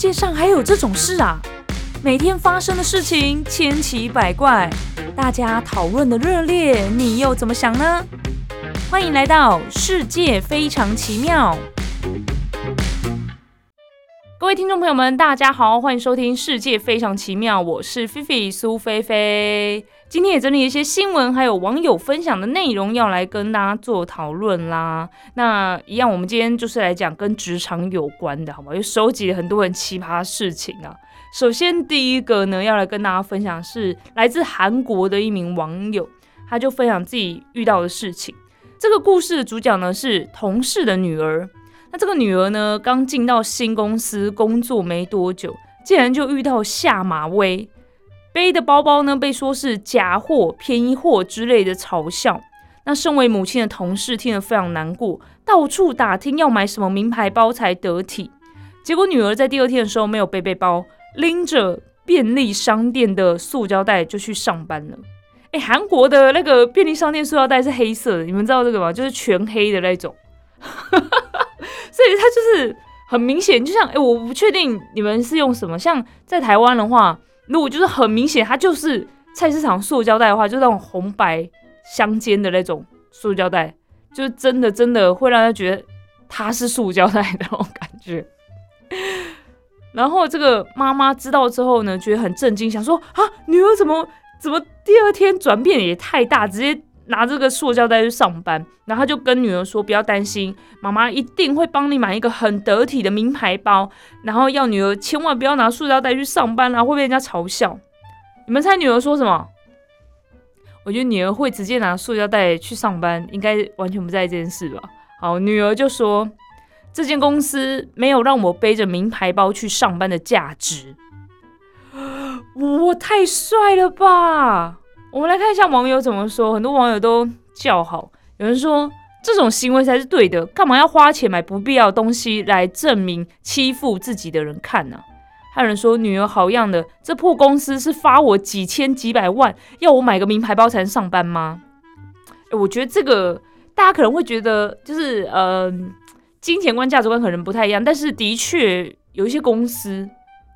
世界上还有这种事啊！每天发生的事情千奇百怪，大家讨论的热烈，你又怎么想呢？欢迎来到世界非常奇妙。听众朋友们，大家好，欢迎收听《世界非常奇妙》，我是菲菲苏菲菲。今天也整理一些新闻，还有网友分享的内容，要来跟大家做讨论啦。那一样，我们今天就是来讲跟职场有关的，好吗？又收集了很多很奇葩事情啊。首先第一个呢，要来跟大家分享是来自韩国的一名网友，他就分享自己遇到的事情。这个故事的主角呢是同事的女儿。那这个女儿呢，刚进到新公司工作没多久，竟然就遇到下马威，背的包包呢被说是假货、便宜货之类的嘲笑。那身为母亲的同事听得非常难过，到处打听要买什么名牌包才得体。结果女儿在第二天的时候没有背背包，拎着便利商店的塑胶袋就去上班了。哎，韩国的那个便利商店塑料袋是黑色的，你们知道这个吗？就是全黑的那种。所以它就是很明显，就像哎，我不确定你们是用什么。像在台湾的话，如果就是很明显，它就是菜市场塑胶袋的话，就那种红白相间的那种塑胶袋，就是真的真的会让他觉得它是塑胶袋那种感觉。然后这个妈妈知道之后呢，觉得很震惊，想说啊，女儿怎么怎么第二天转变也太大，直接。拿这个塑胶袋去上班，然后他就跟女儿说：“不要担心，妈妈一定会帮你买一个很得体的名牌包。”然后要女儿千万不要拿塑胶袋去上班啊，会被人家嘲笑。你们猜女儿说什么？我觉得女儿会直接拿塑胶袋去上班，应该完全不在意这件事吧。好，女儿就说：“这间公司没有让我背着名牌包去上班的价值。”我太帅了吧！我们来看一下网友怎么说，很多网友都叫好。有人说这种行为才是对的，干嘛要花钱买不必要的东西来证明欺负自己的人看呢？还有人说女儿好样的，这破公司是发我几千几百万，要我买个名牌包才能上班吗？哎，我觉得这个大家可能会觉得就是呃，金钱观、价值观可能不太一样，但是的确有一些公司。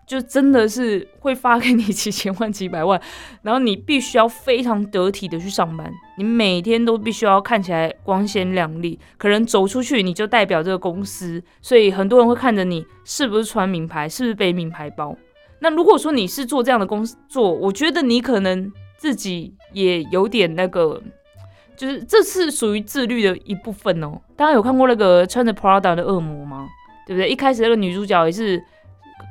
就真的是会发给你几千万、几百万，然后你必须要非常得体的去上班，你每天都必须要看起来光鲜亮丽，可能走出去你就代表这个公司，所以很多人会看着你是不是穿名牌，是不是背名牌包。那如果说你是做这样的工作，我觉得你可能自己也有点那个，就是这是属于自律的一部分哦。大家有看过那个穿着 Prada 的恶魔吗？对不对？一开始那个女主角也是。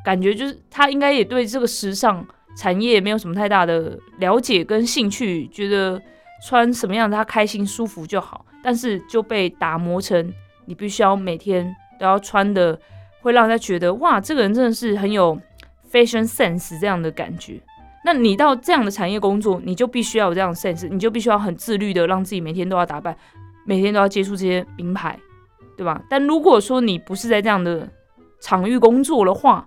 感觉就是他应该也对这个时尚产业没有什么太大的了解跟兴趣，觉得穿什么样的他开心舒服就好，但是就被打磨成你必须要每天都要穿的，会让他觉得哇，这个人真的是很有 fashion sense 这样的感觉。那你到这样的产业工作，你就必须要有这样的 sense，你就必须要很自律的让自己每天都要打扮，每天都要接触这些名牌，对吧？但如果说你不是在这样的场域工作的话，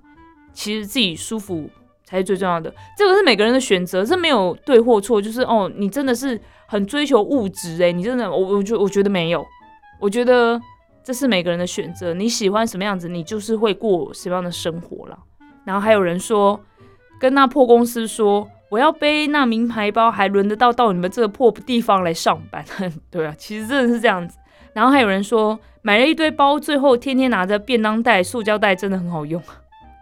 其实自己舒服才是最重要的，这个是每个人的选择，这没有对或错。就是哦，你真的是很追求物质诶，你真的，我我觉我觉得没有，我觉得这是每个人的选择。你喜欢什么样子，你就是会过什么样的生活了。然后还有人说，跟那破公司说，我要背那名牌包，还轮得到到你们这个破地方来上班？对啊，其实真的是这样子。然后还有人说，买了一堆包，最后天天拿着便当袋、塑胶袋，真的很好用。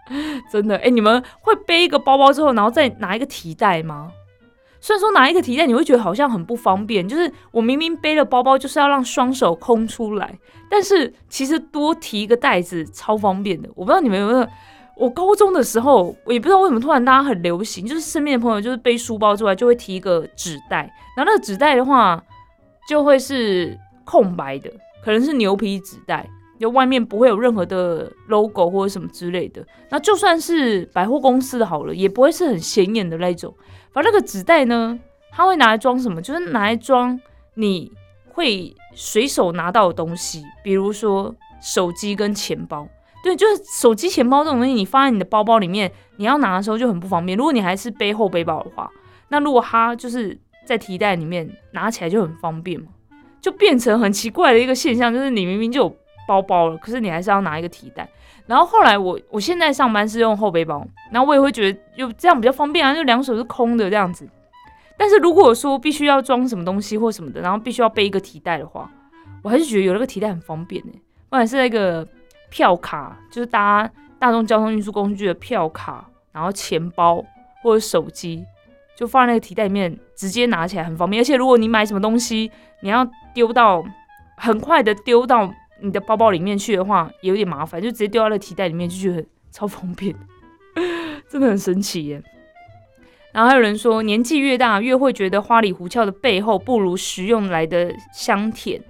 真的哎，你们会背一个包包之后，然后再拿一个提袋吗？虽然说拿一个提袋，你会觉得好像很不方便。就是我明明背了包包，就是要让双手空出来，但是其实多提一个袋子超方便的。我不知道你们有没有？我高中的时候，我也不知道为什么突然大家很流行，就是身边的朋友就是背书包之外，就会提一个纸袋。然后那个纸袋的话，就会是空白的，可能是牛皮纸袋。就外面不会有任何的 logo 或者什么之类的，那就算是百货公司的好了，也不会是很显眼的那种。反正那个纸袋呢，它会拿来装什么？就是拿来装你会随手拿到的东西，比如说手机跟钱包。对，就是手机、钱包这种东西，你放在你的包包里面，你要拿的时候就很不方便。如果你还是背后背包的话，那如果它就是在提袋里面拿起来就很方便嘛，就变成很奇怪的一个现象，就是你明明就有。包包了，可是你还是要拿一个提袋。然后后来我我现在上班是用后背包，然后我也会觉得就这样比较方便啊，就两手是空的这样子。但是如果说必须要装什么东西或什么的，然后必须要背一个提袋的话，我还是觉得有那个提袋很方便呢。不管是那个票卡，就是搭大众交通运输工具的票卡，然后钱包或者手机，就放在那个提袋里面，直接拿起来很方便。而且如果你买什么东西，你要丢到很快的丢到你的包包里面去的话，也有点麻烦，就直接丢到那个提袋里面，就觉得超方便，真的很神奇耶。然后还有人说，年纪越大，越会觉得花里胡哨的背后不如实用来的香甜。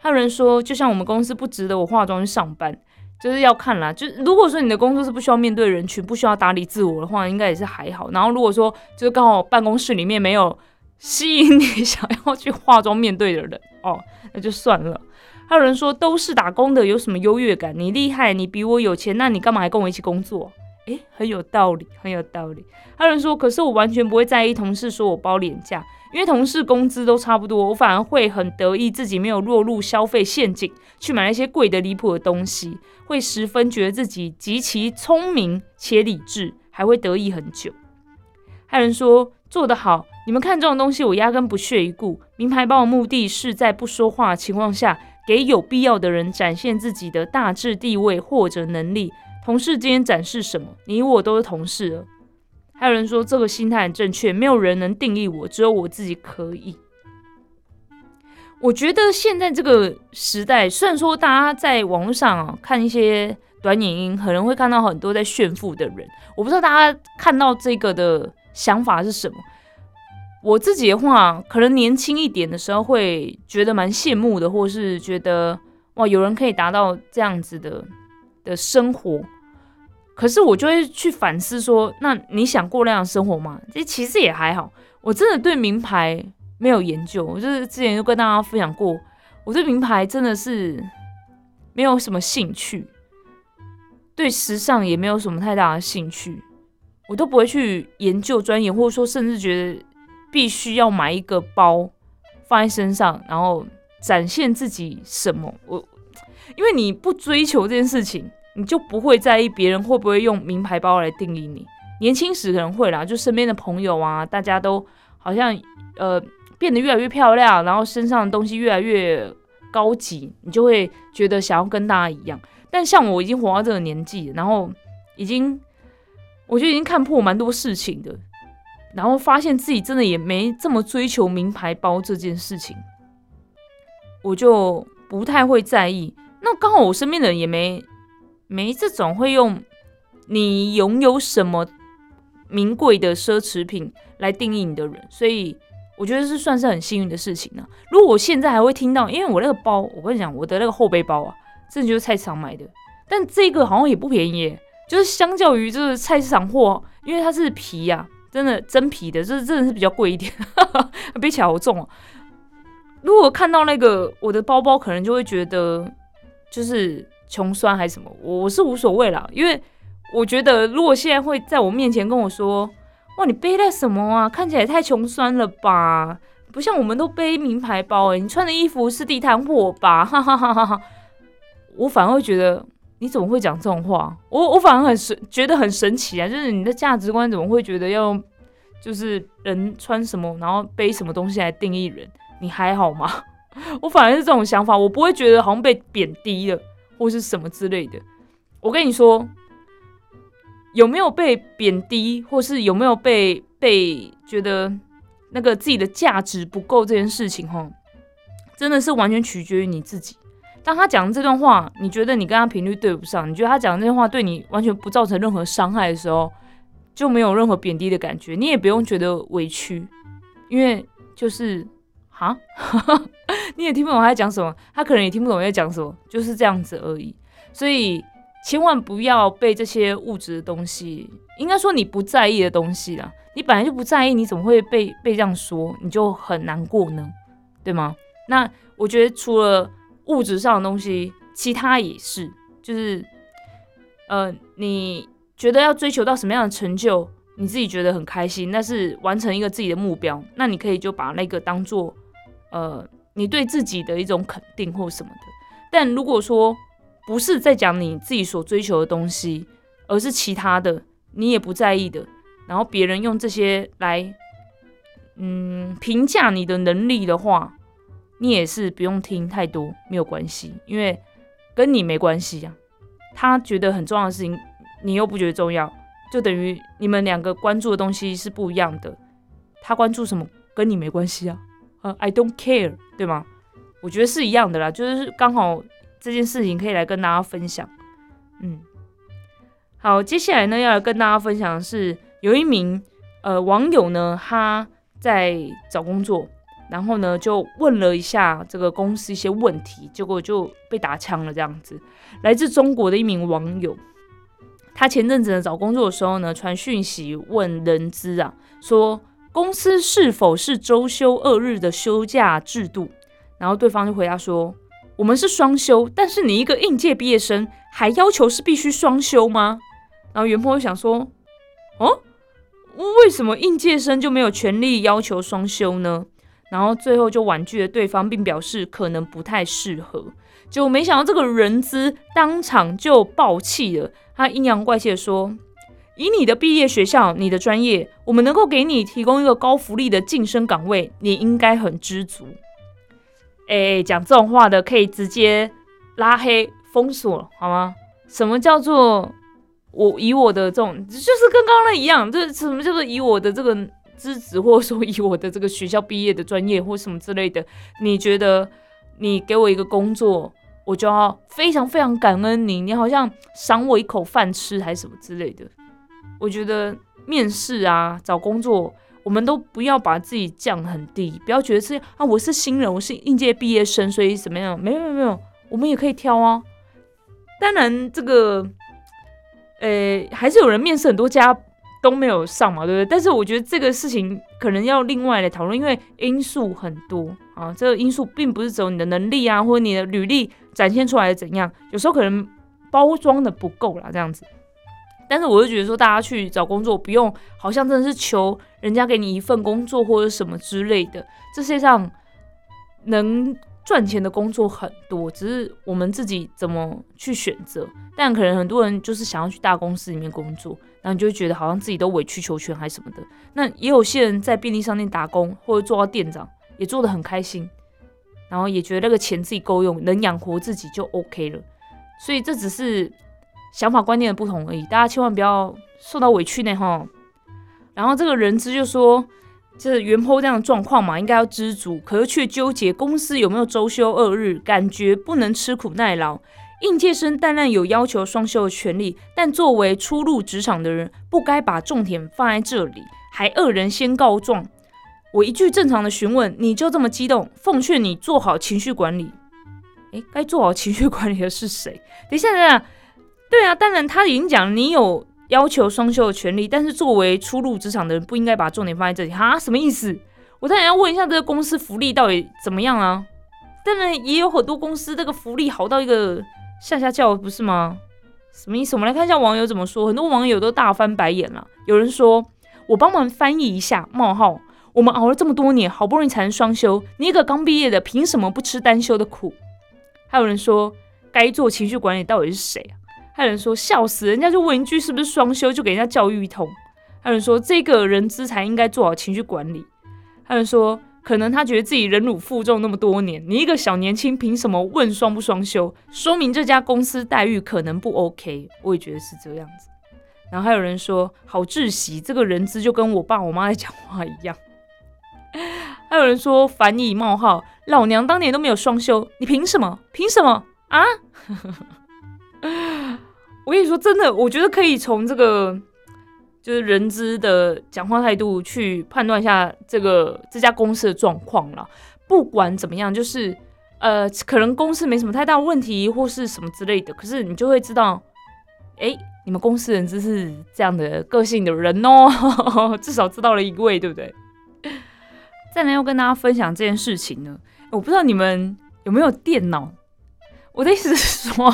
还有人说，就像我们公司不值得我化妆去上班，就是要看啦。就如果说你的工作是不需要面对人群，不需要打理自我的话，应该也是还好。然后如果说就是刚好办公室里面没有吸引你想要去化妆面对的人哦，那就算了。还有人说，都是打工的，有什么优越感？你厉害，你比我有钱，那你干嘛还跟我一起工作？诶，很有道理，很有道理。还有人说，可是我完全不会在意同事说我包廉价，因为同事工资都差不多，我反而会很得意自己没有落入消费陷阱，去买那些贵的离谱的东西，会十分觉得自己极其聪明且理智，还会得意很久。还有人说做得好，你们看这种东西，我压根不屑一顾。名牌包的目的是在不说话的情况下，给有必要的人展现自己的大致地位或者能力。同事之间展示什么？你我都是同事了。还有人说这个心态很正确，没有人能定义我，只有我自己可以。我觉得现在这个时代，虽然说大家在网络上啊看一些短影音，可能会看到很多在炫富的人，我不知道大家看到这个的想法是什么。我自己的话，可能年轻一点的时候会觉得蛮羡慕的，或是觉得哇，有人可以达到这样子的的生活。可是我就会去反思说，那你想过那样的生活吗？这其实也还好。我真的对名牌没有研究，我就是之前就跟大家分享过，我对名牌真的是没有什么兴趣，对时尚也没有什么太大的兴趣，我都不会去研究钻研，或者说甚至觉得必须要买一个包放在身上，然后展现自己什么。我因为你不追求这件事情。你就不会在意别人会不会用名牌包来定义你。年轻时可能会啦，就身边的朋友啊，大家都好像呃变得越来越漂亮，然后身上的东西越来越高级，你就会觉得想要跟大家一样。但像我已经活到这个年纪，然后已经我觉得已经看破蛮多事情的，然后发现自己真的也没这么追求名牌包这件事情，我就不太会在意。那刚好我身边的人也没。没这种会用你拥有什么名贵的奢侈品来定义你的人，所以我觉得是算是很幸运的事情呢。如果我现在还会听到，因为我那个包，我跟你讲，我的那个后背包啊，真的就是菜市场买的，但这个好像也不便宜，就是相较于就是菜市场货，因为它是皮呀，真的真皮的，这真的是比较贵一点，背起来好重啊。如果看到那个我的包包，可能就会觉得就是。穷酸还是什么，我是无所谓啦，因为我觉得如果现在会在我面前跟我说，哇，你背了什么啊？看起来太穷酸了吧？不像我们都背名牌包哎，你穿的衣服是地摊货吧？哈哈哈哈哈！我反而会觉得你怎么会讲这种话？我我反而很神，觉得很神奇啊！就是你的价值观怎么会觉得要就是人穿什么，然后背什么东西来定义人？你还好吗？我反而是这种想法，我不会觉得好像被贬低了。或是什么之类的，我跟你说，有没有被贬低，或是有没有被被觉得那个自己的价值不够这件事情，哈，真的是完全取决于你自己。当他讲这段话，你觉得你跟他频率对不上，你觉得他讲这段话对你完全不造成任何伤害的时候，就没有任何贬低的感觉，你也不用觉得委屈，因为就是。哈，你也听不懂他在讲什么，他可能也听不懂我在讲什么，就是这样子而已。所以千万不要被这些物质的东西，应该说你不在意的东西啦，你本来就不在意，你怎么会被被这样说，你就很难过呢？对吗？那我觉得除了物质上的东西，其他也是，就是呃，你觉得要追求到什么样的成就，你自己觉得很开心，那是完成一个自己的目标，那你可以就把那个当做。呃，你对自己的一种肯定或什么的，但如果说不是在讲你自己所追求的东西，而是其他的你也不在意的，然后别人用这些来，嗯，评价你的能力的话，你也是不用听太多，没有关系，因为跟你没关系呀。他觉得很重要的事情，你又不觉得重要，就等于你们两个关注的东西是不一样的。他关注什么，跟你没关系啊，呃，I don't care，对吗？我觉得是一样的啦，就是刚好这件事情可以来跟大家分享。嗯，好，接下来呢要来跟大家分享的是，有一名呃网友呢，他在找工作，然后呢就问了一下这个公司一些问题，结果就被打枪了。这样子，来自中国的一名网友，他前阵子呢找工作的时候呢，传讯息问人资啊，说公司是否是周休二日的休假制度？然后对方就回答说：“我们是双休，但是你一个应届毕业生，还要求是必须双休吗？”然后袁坡就想说：“哦，为什么应届生就没有权利要求双休呢？”然后最后就婉拒了对方，并表示可能不太适合。结果没想到这个人资当场就爆气了，他阴阳怪气的说：“以你的毕业学校、你的专业，我们能够给你提供一个高福利的晋升岗位，你应该很知足。”哎，讲这种话的可以直接拉黑封锁，好吗？什么叫做我以我的这种，就是跟刚刚那一样，就是什么叫做以我的这个资质，或者说以我的这个学校毕业的专业或什么之类的？你觉得你给我一个工作，我就要非常非常感恩你，你好像赏我一口饭吃还是什么之类的？我觉得面试啊，找工作。我们都不要把自己降很低，不要觉得是啊，我是新人，我是应届毕业生，所以怎么样？没有没有没有，我们也可以挑啊。当然，这个，呃，还是有人面试很多家都没有上嘛，对不对？但是我觉得这个事情可能要另外来讨论，因为因素很多啊。这个因素并不是只有你的能力啊，或者你的履历展现出来怎样，有时候可能包装的不够啦，这样子。但是我就觉得说，大家去找工作不用好像真的是求人家给你一份工作或者什么之类的。这世界上能赚钱的工作很多，只是我们自己怎么去选择。但可能很多人就是想要去大公司里面工作，然后你就会觉得好像自己都委曲求全还是什么的。那也有些人在便利商店打工或者做到店长，也做得很开心，然后也觉得那个钱自己够用，能养活自己就 OK 了。所以这只是。想法观念的不同而已，大家千万不要受到委屈呢哈。然后这个人资就说，就是原坡这样的状况嘛，应该要知足，可是却纠结公司有没有周休二日，感觉不能吃苦耐劳。应届生当然有要求双休的权利，但作为初入职场的人，不该把重点放在这里，还恶人先告状。我一句正常的询问，你就这么激动？奉劝你做好情绪管理。诶，该做好情绪管理的是谁？等一下，等一下。对啊，当然他已经讲你有要求双休的权利，但是作为初入职场的人，不应该把重点放在这里哈？什么意思？我当然要问一下这个公司福利到底怎么样啊？当然也有很多公司这个福利好到一个下下叫，不是吗？什么意思？我们来看一下网友怎么说。很多网友都大翻白眼了。有人说：“我帮忙翻译一下。”冒号，我们熬了这么多年，好不容易才能双休，你一个刚毕业的，凭什么不吃单休的苦？还有人说：“该做情绪管理到底是谁啊？”还有人说笑死，人家就问一句是不是双休，就给人家教育一通。还有人说这个人资才应该做好情绪管理。还有人说可能他觉得自己忍辱负重那么多年，你一个小年轻凭什么问双不双休？说明这家公司待遇可能不 OK。我也觉得是这样子。然后还有人说好窒息，这个人资就跟我爸我妈在讲话一样。还有人说反以冒号，老娘当年都没有双休，你凭什么？凭什么啊？我跟你说，真的，我觉得可以从这个就是人资的讲话态度去判断一下这个这家公司的状况了。不管怎么样，就是呃，可能公司没什么太大问题或是什么之类的，可是你就会知道，哎，你们公司人资是这样的个性的人哦，至少知道了一位，对不对？再来要跟大家分享这件事情呢，我不知道你们有没有电脑。我的意思是说，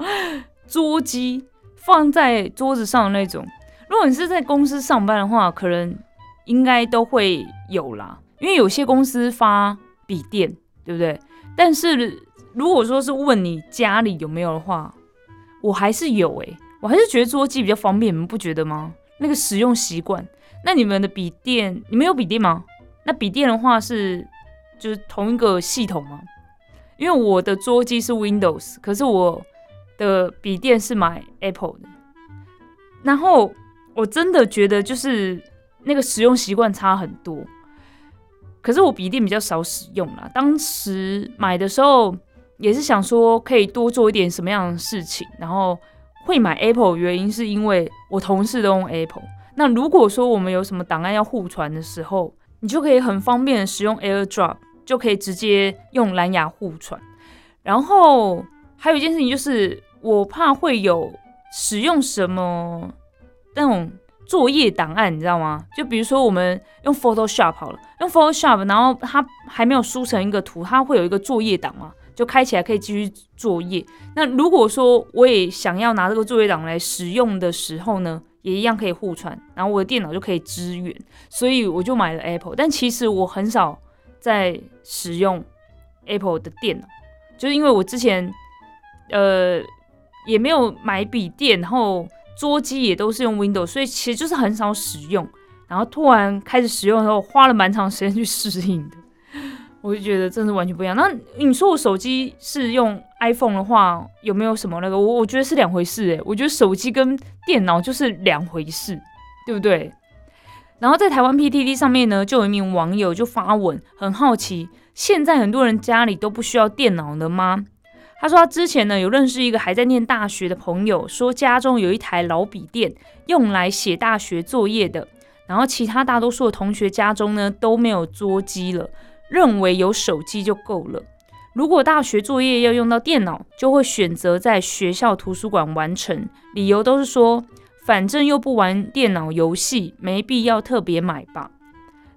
桌机放在桌子上的那种，如果你是在公司上班的话，可能应该都会有啦。因为有些公司发笔电，对不对？但是如果说是问你家里有没有的话，我还是有诶，我还是觉得桌机比较方便，你们不觉得吗？那个使用习惯。那你们的笔电，你们有笔电吗？那笔电的话是就是同一个系统吗？因为我的桌机是 Windows，可是我的笔电是买 Apple 的。然后我真的觉得就是那个使用习惯差很多。可是我笔电比较少使用啦，当时买的时候也是想说可以多做一点什么样的事情，然后会买 Apple 原因是因为我同事都用 Apple。那如果说我们有什么档案要互传的时候，你就可以很方便的使用 AirDrop，就可以直接用蓝牙互传。然后还有一件事情就是，我怕会有使用什么那种作业档案，你知道吗？就比如说我们用 Photoshop 好了，用 Photoshop，然后它还没有输成一个图，它会有一个作业档嘛，就开起来可以继续作业。那如果说我也想要拿这个作业档来使用的时候呢？也一样可以互传，然后我的电脑就可以支援，所以我就买了 Apple。但其实我很少在使用 Apple 的电脑，就是因为我之前呃也没有买笔电，然后桌机也都是用 Windows，所以其实就是很少使用。然后突然开始使用的时候，花了蛮长时间去适应的。我就觉得真的完全不一样。那你说我手机是用 iPhone 的话，有没有什么那个？我我觉得是两回事诶。我觉得手机跟电脑就是两回事，对不对？然后在台湾 PTT 上面呢，就有一名网友就发文，很好奇，现在很多人家里都不需要电脑了吗？他说他之前呢有认识一个还在念大学的朋友，说家中有一台老笔电，用来写大学作业的。然后其他大多数的同学家中呢都没有桌机了。认为有手机就够了。如果大学作业要用到电脑，就会选择在学校图书馆完成。理由都是说，反正又不玩电脑游戏，没必要特别买吧。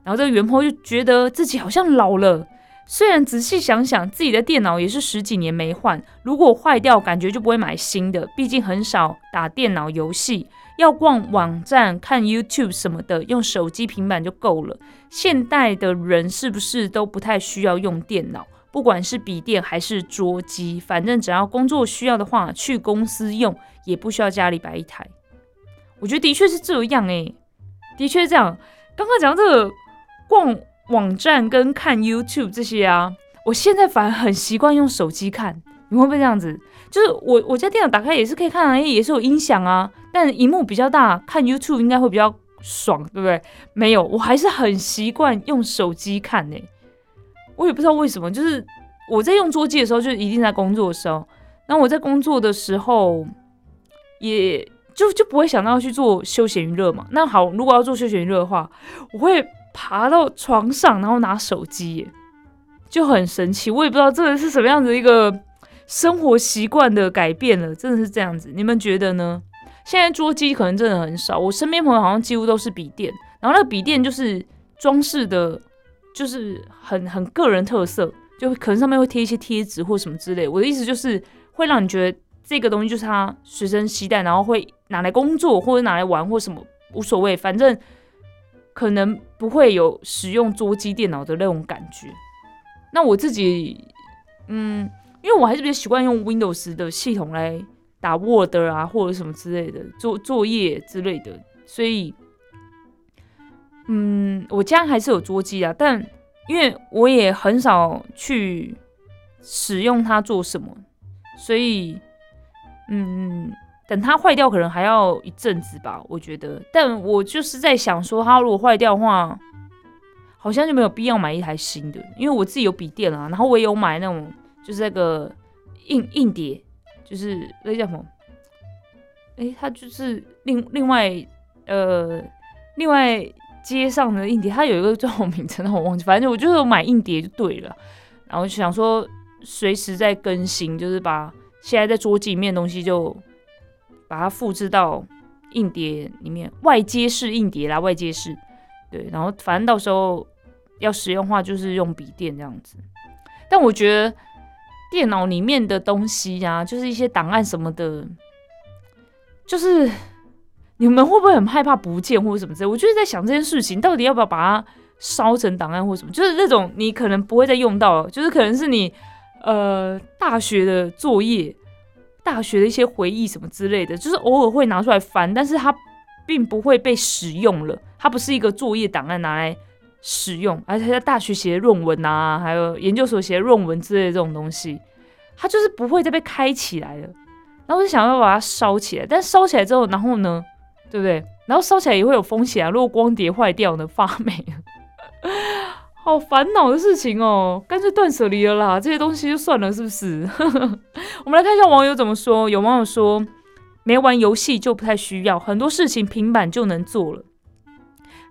然后这个元坡就觉得自己好像老了。虽然仔细想想，自己的电脑也是十几年没换，如果坏掉，感觉就不会买新的。毕竟很少打电脑游戏。要逛网站、看 YouTube 什么的，用手机、平板就够了。现代的人是不是都不太需要用电脑？不管是笔电还是桌机，反正只要工作需要的话，去公司用也不需要家里摆一台。我觉得的确是这样诶，的确这样。刚刚讲这个逛网站跟看 YouTube 这些啊，我现在反而很习惯用手机看。你会不会这样子？就是我我家电脑打开也是可以看啊，也是有音响啊，但荧幕比较大，看 YouTube 应该会比较爽，对不对？没有，我还是很习惯用手机看呢。我也不知道为什么，就是我在用桌机的时候，就一定在工作的时候。然后我在工作的时候，也就就不会想到去做休闲娱乐嘛。那好，如果要做休闲娱乐的话，我会爬到床上，然后拿手机，就很神奇。我也不知道这个是什么样子一个。生活习惯的改变了，真的是这样子。你们觉得呢？现在桌机可能真的很少，我身边朋友好像几乎都是笔电，然后那个笔电就是装饰的，就是很很个人特色，就可能上面会贴一些贴纸或什么之类。我的意思就是会让你觉得这个东西就是他随身携带，然后会拿来工作或者拿来玩或什么无所谓，反正可能不会有使用桌机电脑的那种感觉。那我自己，嗯。因为我还是比较习惯用 Windows 的系统来打 Word 啊，或者什么之类的做作业之类的，所以，嗯，我家还是有桌机啊，但因为我也很少去使用它做什么，所以，嗯，等它坏掉可能还要一阵子吧，我觉得。但我就是在想说，它如果坏掉的话，好像就没有必要买一台新的，因为我自己有笔电啊，然后我也有买那种。就是那个硬硬碟，就是那叫什么？哎，它就是另另外呃另外接上的硬碟，它有一个专有名称，我忘记。反正我就是买硬碟就对了。然后想说随时在更新，就是把现在在桌机里面的东西就把它复制到硬碟里面，外接式硬碟啦，外接式。对，然后反正到时候要使用话，就是用笔电这样子。但我觉得。电脑里面的东西呀，就是一些档案什么的，就是你们会不会很害怕不见或者什么之类？我就是在想这件事情，到底要不要把它烧成档案或什么？就是那种你可能不会再用到，就是可能是你呃大学的作业、大学的一些回忆什么之类的，就是偶尔会拿出来翻，但是它并不会被使用了，它不是一个作业档案拿来使用，而且在大学写论文啊，还有研究所写论文之类的这种东西，它就是不会再被开起来了。然后我就想要把它烧起来，但烧起来之后，然后呢，对不对？然后烧起来也会有风险啊，如果光碟坏掉呢，发霉。好烦恼的事情哦，干脆断舍离了啦，这些东西就算了，是不是？我们来看一下网友怎么说。有网友说，没玩游戏就不太需要，很多事情平板就能做了。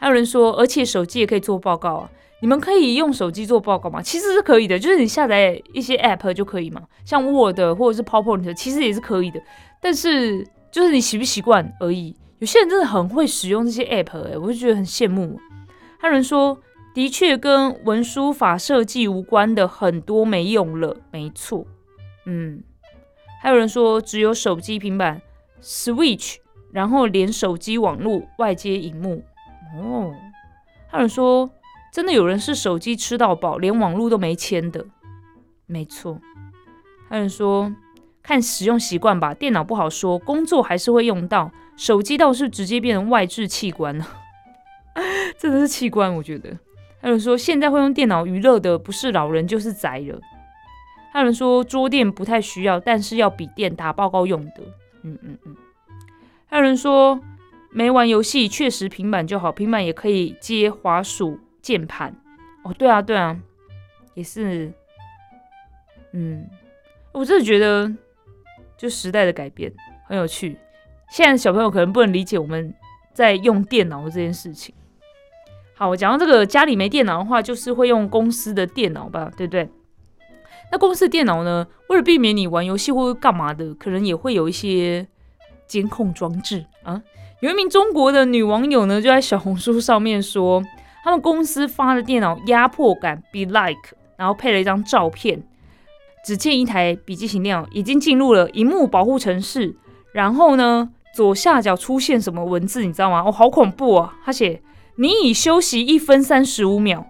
还有人说，而且手机也可以做报告啊。你们可以用手机做报告吗？其实是可以的，就是你下载一些 App 就可以嘛，像 Word 或者是 PowerPoint，其实也是可以的。但是就是你习不习惯而已。有些人真的很会使用这些 App，哎，我就觉得很羡慕。还有人说。的确跟文书法设计无关的很多没用了，没错，嗯，还有人说只有手机、平板、Switch，然后连手机网络外接荧幕，哦，还有人说真的有人是手机吃到饱，连网络都没签的，没错，还有人说看使用习惯吧，电脑不好说，工作还是会用到，手机倒是直接变成外置器官了，真的是器官，我觉得。还有人说，现在会用电脑娱乐的不是老人就是宅了。还有人说，桌垫不太需要，但是要笔电打报告用的。嗯嗯嗯。还有人说，没玩游戏确实平板就好，平板也可以接滑鼠键盘。哦，对啊对啊，也是。嗯，我真的觉得，就时代的改变很有趣。现在小朋友可能不能理解我们在用电脑这件事情。好，我讲到这个家里没电脑的话，就是会用公司的电脑吧，对不对？那公司的电脑呢，为了避免你玩游戏或者干嘛的，可能也会有一些监控装置啊。有一名中国的女网友呢，就在小红书上面说，他们公司发的电脑压迫感 be like，然后配了一张照片，只见一台笔记型电脑已经进入了荧幕保护程式，然后呢，左下角出现什么文字，你知道吗？哦，好恐怖啊！他写。你已休息一分三十五秒，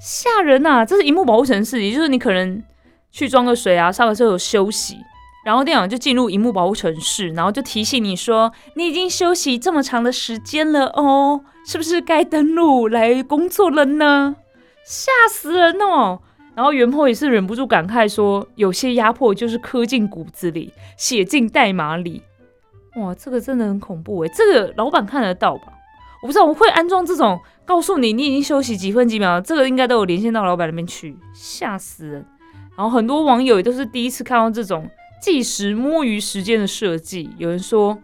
吓人呐！这是荧幕保护程式，也就是你可能去装个水啊，上个厕所休息，然后电脑就进入荧幕保护程式，然后就提醒你说你已经休息这么长的时间了哦，是不是该登录来工作了呢？吓死人哦！然后袁坡也是忍不住感慨说，有些压迫就是刻进骨子里，写进代码里。哇，这个真的很恐怖诶，这个老板看得到吧？我不知道我会安装这种告诉你你已经休息几分几秒，这个应该都有连线到老板那边去，吓死人。然后很多网友也都是第一次看到这种计时摸鱼时间的设计，有人说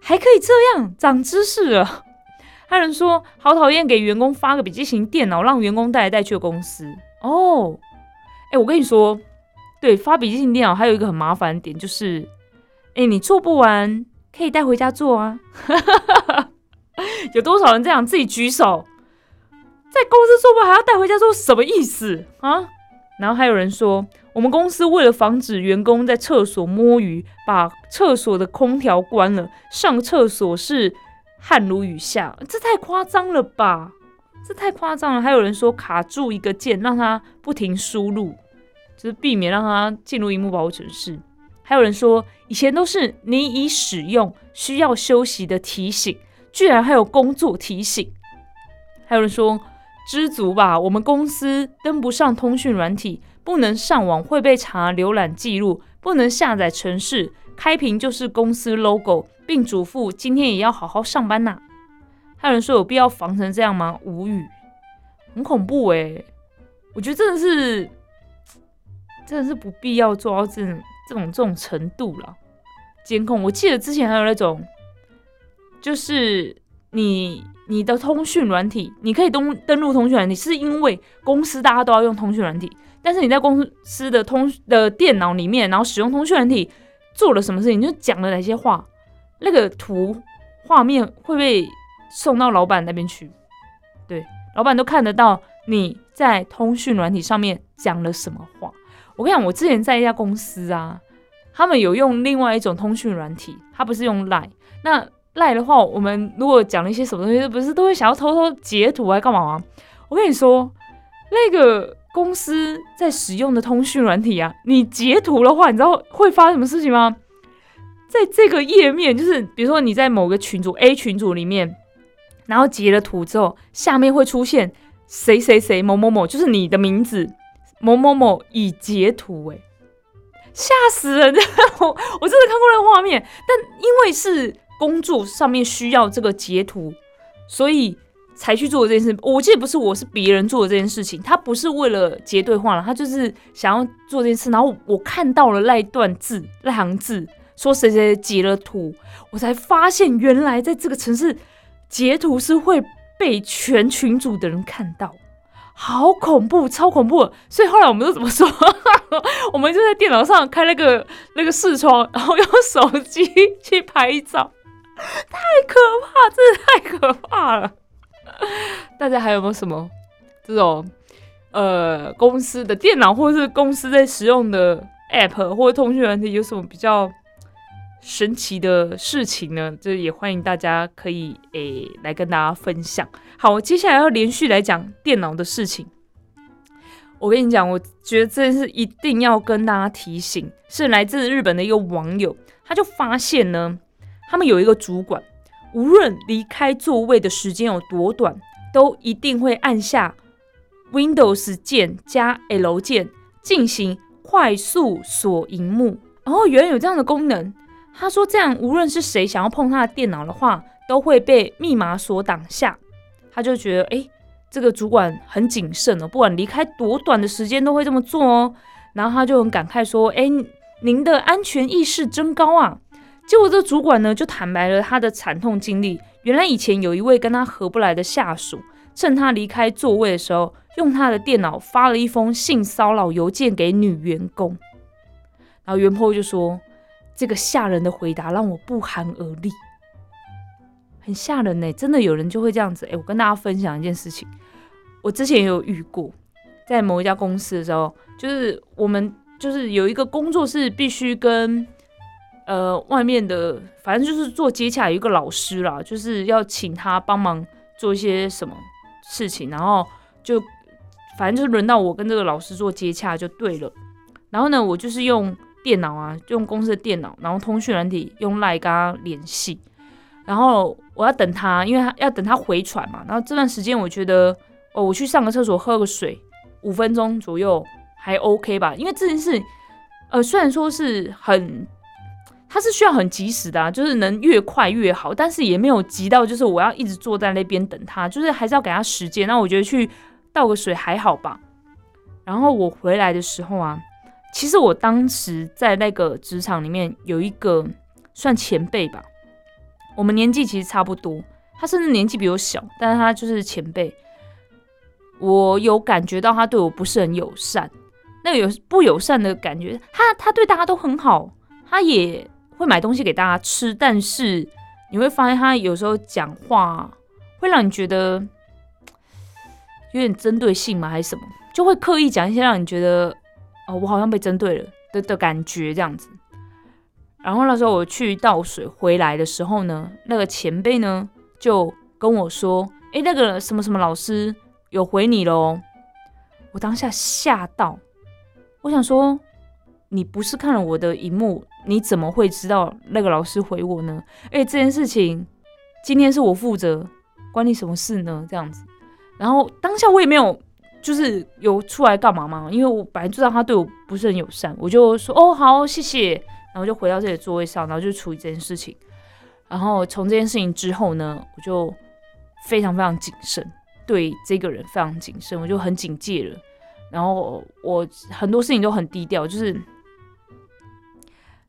还可以这样长知识了，还有人说好讨厌给员工发个笔记型电脑让员工带来带去的公司哦。哎，我跟你说，对发笔记型电脑还有一个很麻烦点就是，哎，你做不完可以带回家做啊。有多少人这样自己举手，在公司做不还要带回家做，什么意思啊？然后还有人说，我们公司为了防止员工在厕所摸鱼，把厕所的空调关了，上厕所是汗如雨下，这太夸张了吧？这太夸张了。还有人说卡住一个键，让他不停输入，就是避免让他进入荧幕保护程式。还有人说，以前都是你已使用需要休息的提醒。居然还有工作提醒，还有人说知足吧，我们公司登不上通讯软体，不能上网会被查浏览记录，不能下载程式，开屏就是公司 logo，并嘱咐今天也要好好上班呐。还有人说有必要防成这样吗？无语，很恐怖哎，我觉得真的是，真的是不必要做到这种这种这种程度了。监控，我记得之前还有那种。就是你你的通讯软体，你可以登登录通讯软体，是因为公司大家都要用通讯软体。但是你在公司的通的电脑里面，然后使用通讯软体做了什么事情，就讲了哪些话，那个图画面会被送到老板那边去。对，老板都看得到你在通讯软体上面讲了什么话。我跟你讲，我之前在一家公司啊，他们有用另外一种通讯软体，他不是用 Line 那。赖的话，我们如果讲了一些什么东西，不是都会想要偷偷截图，还干嘛吗？我跟你说，那个公司在使用的通讯软体啊，你截图的话，你知道会发生什么事情吗？在这个页面，就是比如说你在某个群组 A 群组里面，然后截了图之后，下面会出现谁谁谁某某某，就是你的名字某某某已截图，哎，吓死人！我我真的看过那个画面，但因为是工作上面需要这个截图，所以。才去做这件事，我记得不是我是别人做的这件事情，他不是为了截对话了，他就是想要做这件事。然后我看到了那一段字，那行字说谁谁截了图，我才发现原来在这个城市截图是会被全群组的人看到，好恐怖，超恐怖。所以后来我们都怎么说？我们就在电脑上开那个那个视窗，然后用手机去拍照，太可怕，真的太可怕了。大家还有没有什么这种呃公司的电脑或者是公司在使用的 App 或者通讯软体有什么比较神奇的事情呢？这也欢迎大家可以诶来跟大家分享。好，我接下来要连续来讲电脑的事情。我跟你讲，我觉得这件事一定要跟大家提醒，是来自日本的一个网友，他就发现呢，他们有一个主管。无论离开座位的时间有多短，都一定会按下 Windows 键加 L 键进行快速锁荧幕。然后，原来有这样的功能。他说这样，无论是谁想要碰他的电脑的话，都会被密码锁挡下。他就觉得，哎，这个主管很谨慎哦，不管离开多短的时间都会这么做哦。然后他就很感慨说，哎，您的安全意识真高啊。结果这主管呢就坦白了他的惨痛经历。原来以前有一位跟他合不来的下属，趁他离开座位的时候，用他的电脑发了一封性骚扰邮件给女员工。然后袁坡就说：“这个吓人的回答让我不寒而栗，很吓人呢。真的有人就会这样子。哎，我跟大家分享一件事情，我之前也有遇过，在某一家公司的时候，就是我们就是有一个工作是必须跟。”呃，外面的反正就是做接洽有一个老师啦，就是要请他帮忙做一些什么事情，然后就反正就是轮到我跟这个老师做接洽就对了。然后呢，我就是用电脑啊，用公司的电脑，然后通讯软体用赖跟他联系。然后我要等他，因为他要等他回传嘛。然后这段时间我觉得，哦，我去上个厕所喝个水，五分钟左右还 OK 吧。因为这件事，呃，虽然说是很。它是需要很及时的，就是能越快越好，但是也没有急到，就是我要一直坐在那边等他，就是还是要给他时间。那我觉得去倒个水还好吧。然后我回来的时候啊，其实我当时在那个职场里面有一个算前辈吧，我们年纪其实差不多，他甚至年纪比我小，但是他就是前辈。我有感觉到他对我不是很友善，那个有不友善的感觉，他他对大家都很好，他也。会买东西给大家吃，但是你会发现他有时候讲话会让你觉得有点针对性吗？还是什么？就会刻意讲一些让你觉得哦，我好像被针对了的的感觉这样子。然后那时候我去倒水回来的时候呢，那个前辈呢就跟我说：“哎，那个什么什么老师有回你喽。”我当下吓到，我想说。你不是看了我的荧幕，你怎么会知道那个老师回我呢？哎，这件事情今天是我负责，关你什么事呢？这样子，然后当下我也没有就是有出来干嘛嘛，因为我本来就知道他对我不是很友善，我就说哦好谢谢，然后就回到自己的座位上，然后就处理这件事情。然后从这件事情之后呢，我就非常非常谨慎，对这个人非常谨慎，我就很警戒了。然后我很多事情都很低调，就是。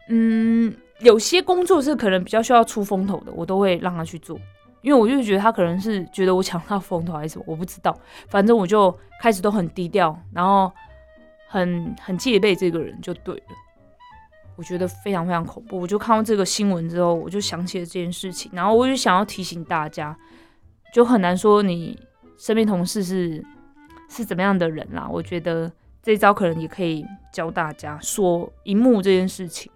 嗯，有些工作是可能比较需要出风头的，我都会让他去做，因为我就觉得他可能是觉得我抢他风头还是什么，我不知道。反正我就开始都很低调，然后很很戒备这个人就对了。我觉得非常非常恐怖。我就看到这个新闻之后，我就想起了这件事情，然后我就想要提醒大家，就很难说你身边同事是是怎么样的人啦。我觉得这招可能也可以教大家说荧幕这件事情。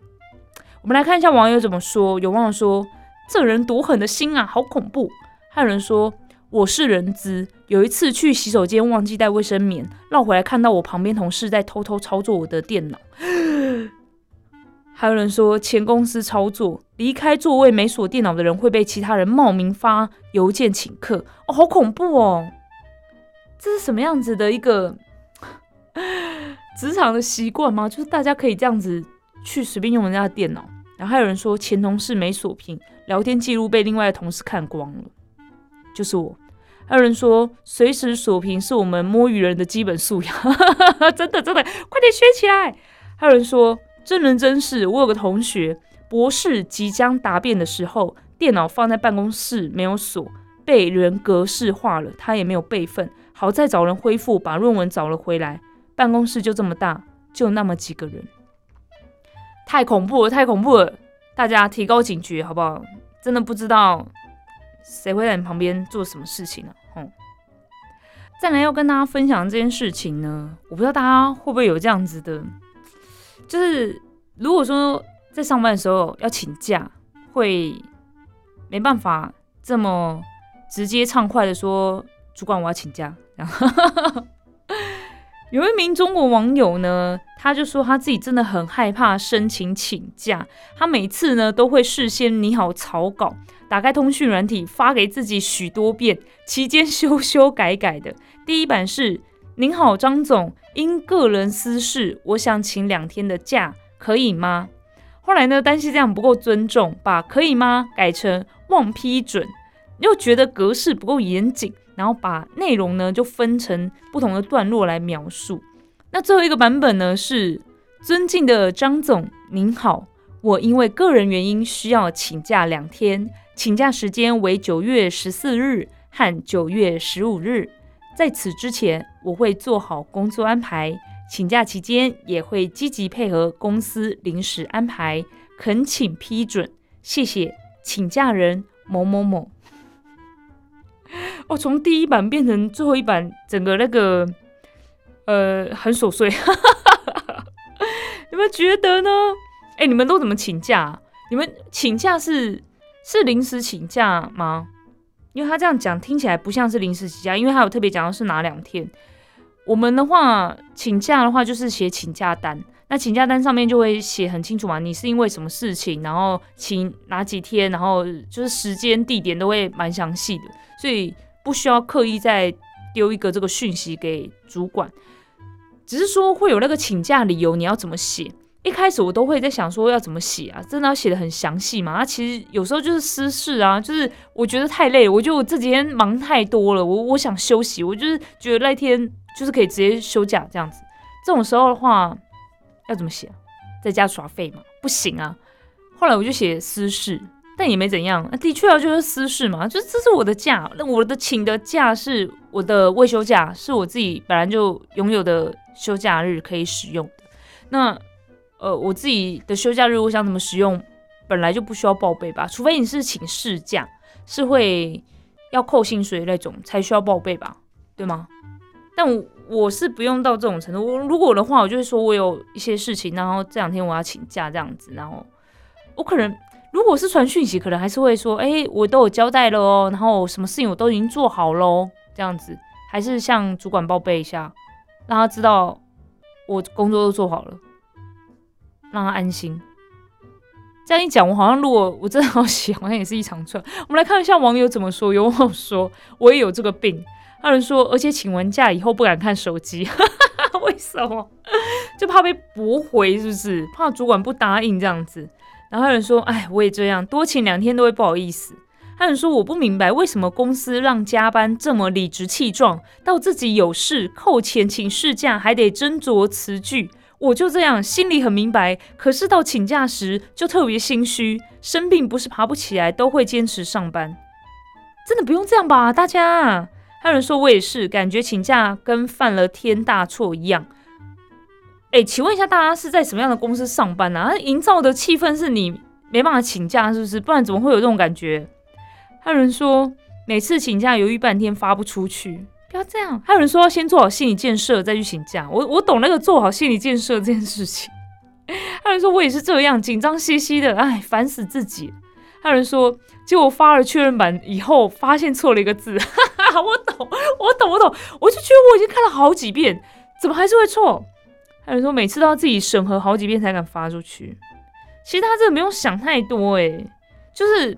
我们来看一下网友怎么说。有网友说：“这人多狠的心啊，好恐怖。”还有人说：“我是人资，有一次去洗手间忘记带卫生棉，绕回来看到我旁边同事在偷偷操作我的电脑。还有人说前公司操作，离开座位没锁电脑的人会被其他人冒名发邮件请客，哦，好恐怖哦！这是什么样子的一个 职场的习惯吗？就是大家可以这样子去随便用人家的电脑。然后还有人说前同事没锁屏，聊天记录被另外的同事看光了，就是我。还有人说随时锁屏是我们摸鱼人的基本素养，真的真的，快点学起来。还有人说。真人真事，我有个同学，博士即将答辩的时候，电脑放在办公室没有锁，被人格式化了，他也没有备份，好在找人恢复，把论文找了回来。办公室就这么大，就那么几个人，太恐怖了，太恐怖了！大家提高警觉，好不好？真的不知道谁会在你旁边做什么事情呢？哼！再来要跟大家分享这件事情呢，我不知道大家会不会有这样子的。就是如果说在上班的时候要请假，会没办法这么直接畅快的说，主管我要请假。然后 有一名中国网友呢，他就说他自己真的很害怕申请请假，他每次呢都会事先拟好草稿，打开通讯软体发给自己许多遍，期间修修改改的。第一版是。您好，张总，因个人私事，我想请两天的假，可以吗？后来呢，担心这样不够尊重，把可以吗改成望批准，又觉得格式不够严谨，然后把内容呢就分成不同的段落来描述。那最后一个版本呢是：尊敬的张总，您好，我因为个人原因需要请假两天，请假时间为九月十四日和九月十五日。在此之前，我会做好工作安排，请假期间也会积极配合公司临时安排，恳请批准，谢谢，请假人某某某。哦，从第一版变成最后一版，整个那个呃很琐碎，你们觉得呢？哎，你们都怎么请假？你们请假是是临时请假吗？因为他这样讲听起来不像是临时请假，因为他有特别讲到是哪两天。我们的话请假的话就是写请假单，那请假单上面就会写很清楚嘛，你是因为什么事情，然后请哪几天，然后就是时间地点都会蛮详细的，所以不需要刻意再丢一个这个讯息给主管，只是说会有那个请假理由，你要怎么写？一开始我都会在想说要怎么写啊，真的要写的很详细嘛？那其实有时候就是私事啊，就是我觉得太累，我就这几天忙太多了，我我想休息，我就是觉得那天就是可以直接休假这样子。这种时候的话要怎么写？在家耍废嘛？不行啊。后来我就写私事，但也没怎样。的确啊，就是私事嘛，就这是我的假，那我的请的假是我的未休假，是我自己本来就拥有的休假日可以使用的。那呃，我自己的休假日我想怎么使用，本来就不需要报备吧，除非你是请事假，是会要扣薪水那种才需要报备吧，对吗？但我我是不用到这种程度。我如果的话，我就会说我有一些事情，然后这两天我要请假这样子，然后我可能如果是传讯息，可能还是会说，哎，我都有交代了哦，然后什么事情我都已经做好喽，这样子还是向主管报备一下，让他知道我工作都做好了。让他安心。这样一讲，我好像如果我真的好写，好像也是一长串。我们来看一下网友怎么说。有网友说，我也有这个病。二人说，而且请完假以后不敢看手机，为什么？就怕被驳回，是不是？怕主管不答应这样子。然后二人说，哎，我也这样，多请两天都会不好意思。还有人说，我不明白为什么公司让加班这么理直气壮，到自己有事扣钱请事假还得斟酌词句。我就这样，心里很明白，可是到请假时就特别心虚。生病不是爬不起来，都会坚持上班。真的不用这样吧，大家？还有人说我也是，感觉请假跟犯了天大错一样。哎，请问一下，大家是在什么样的公司上班呢？营造的气氛是你没办法请假，是不是？不然怎么会有这种感觉？还有人说，每次请假犹豫半天发不出去。不要这样，还有人说要先做好心理建设再去请假。我我懂那个做好心理建设这件事情。还有人说我也是这样，紧张兮兮的，哎，烦死自己。还有人说，结果发了确认版以后，发现错了一个字，我懂，我懂，我懂，我就觉得我已经看了好几遍，怎么还是会错？还有说每次都要自己审核好几遍才敢发出去。其实他这个不用想太多，诶，就是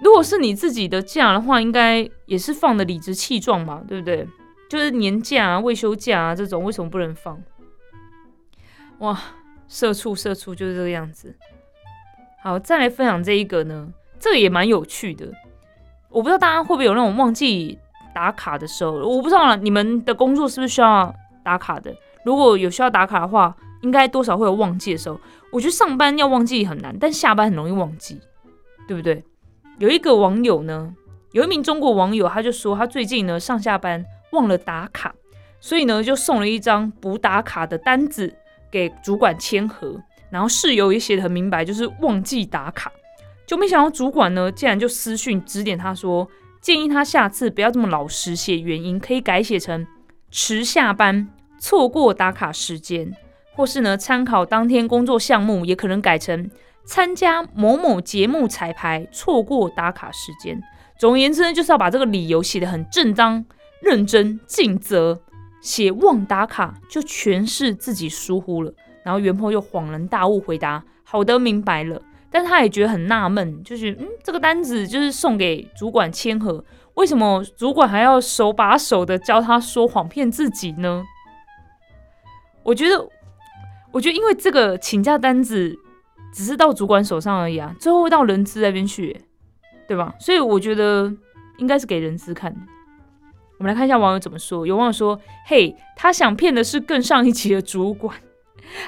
如果是你自己的假的话，应该也是放的理直气壮嘛，对不对？就是年假啊、未休假啊这种，为什么不能放？哇，社畜社畜就是这个样子。好，再来分享这一个呢，这个也蛮有趣的。我不知道大家会不会有那种忘记打卡的时候，我不知道你们的工作是不是需要打卡的？如果有需要打卡的话，应该多少会有忘记的时候。我觉得上班要忘记很难，但下班很容易忘记，对不对？有一个网友呢，有一名中国网友，他就说他最近呢上下班。忘了打卡，所以呢就送了一张不打卡的单子给主管签合，然后事由也写的很明白，就是忘记打卡。就没想到主管呢竟然就私讯指点他说，建议他下次不要这么老实写原因，可以改写成迟下班、错过打卡时间，或是呢参考当天工作项目，也可能改成参加某某节目彩排错过打卡时间。总而言之呢，就是要把这个理由写得很正当。认真尽责写忘打卡，就全是自己疏忽了。然后袁坡又恍然大悟，回答：“好的，明白了。”但他也觉得很纳闷，就是嗯，这个单子就是送给主管签合，为什么主管还要手把手的教他说谎骗自己呢？我觉得，我觉得因为这个请假单子只是到主管手上而已啊，最后会到人资那边去，对吧？所以我觉得应该是给人资看。我们来看一下网友怎么说。有网友说：“嘿，他想骗的是更上一级的主管。”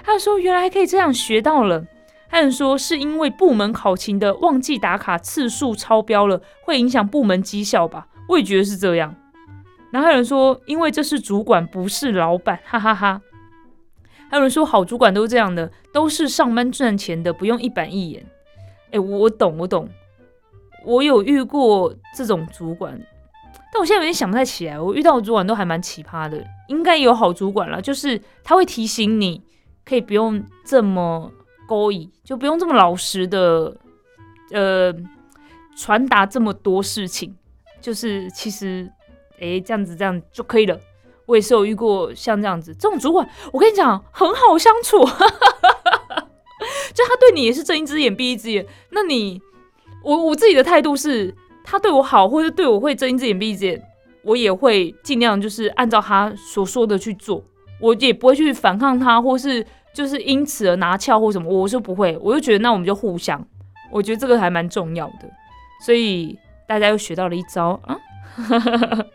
他说：“原来还可以这样学到了。”还有人说：“是因为部门考勤的忘记打卡次数超标了，会影响部门绩效吧？”我也觉得是这样。然后还有人说：“因为这是主管，不是老板。”哈哈哈。还有人说：“好主管都是这样的，都是上班赚钱的，不用一板一眼。”哎，我懂，我懂。我有遇过这种主管。但我现在有点想不太起来，我遇到的主管都还蛮奇葩的，应该有好主管了，就是他会提醒你，可以不用这么勾引，就不用这么老实的，呃，传达这么多事情，就是其实，哎，这样子这样就可以了。我也是有遇过像这样子这种主管，我跟你讲很好相处，就他对你也是睁一只眼闭一只眼。那你，我我自己的态度是。他对我好，或者对我会睁一只眼闭一只眼，我也会尽量就是按照他所说的去做，我也不会去反抗他，或是就是因此而拿翘或什么，我是不会，我就觉得那我们就互相，我觉得这个还蛮重要的，所以大家又学到了一招啊。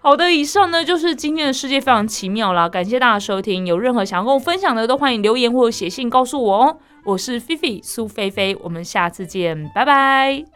好的，以上呢就是今天的世界非常奇妙啦，感谢大家收听，有任何想要跟我分享的都欢迎留言或者写信告诉我哦。我是菲菲苏菲菲，我们下次见，拜拜。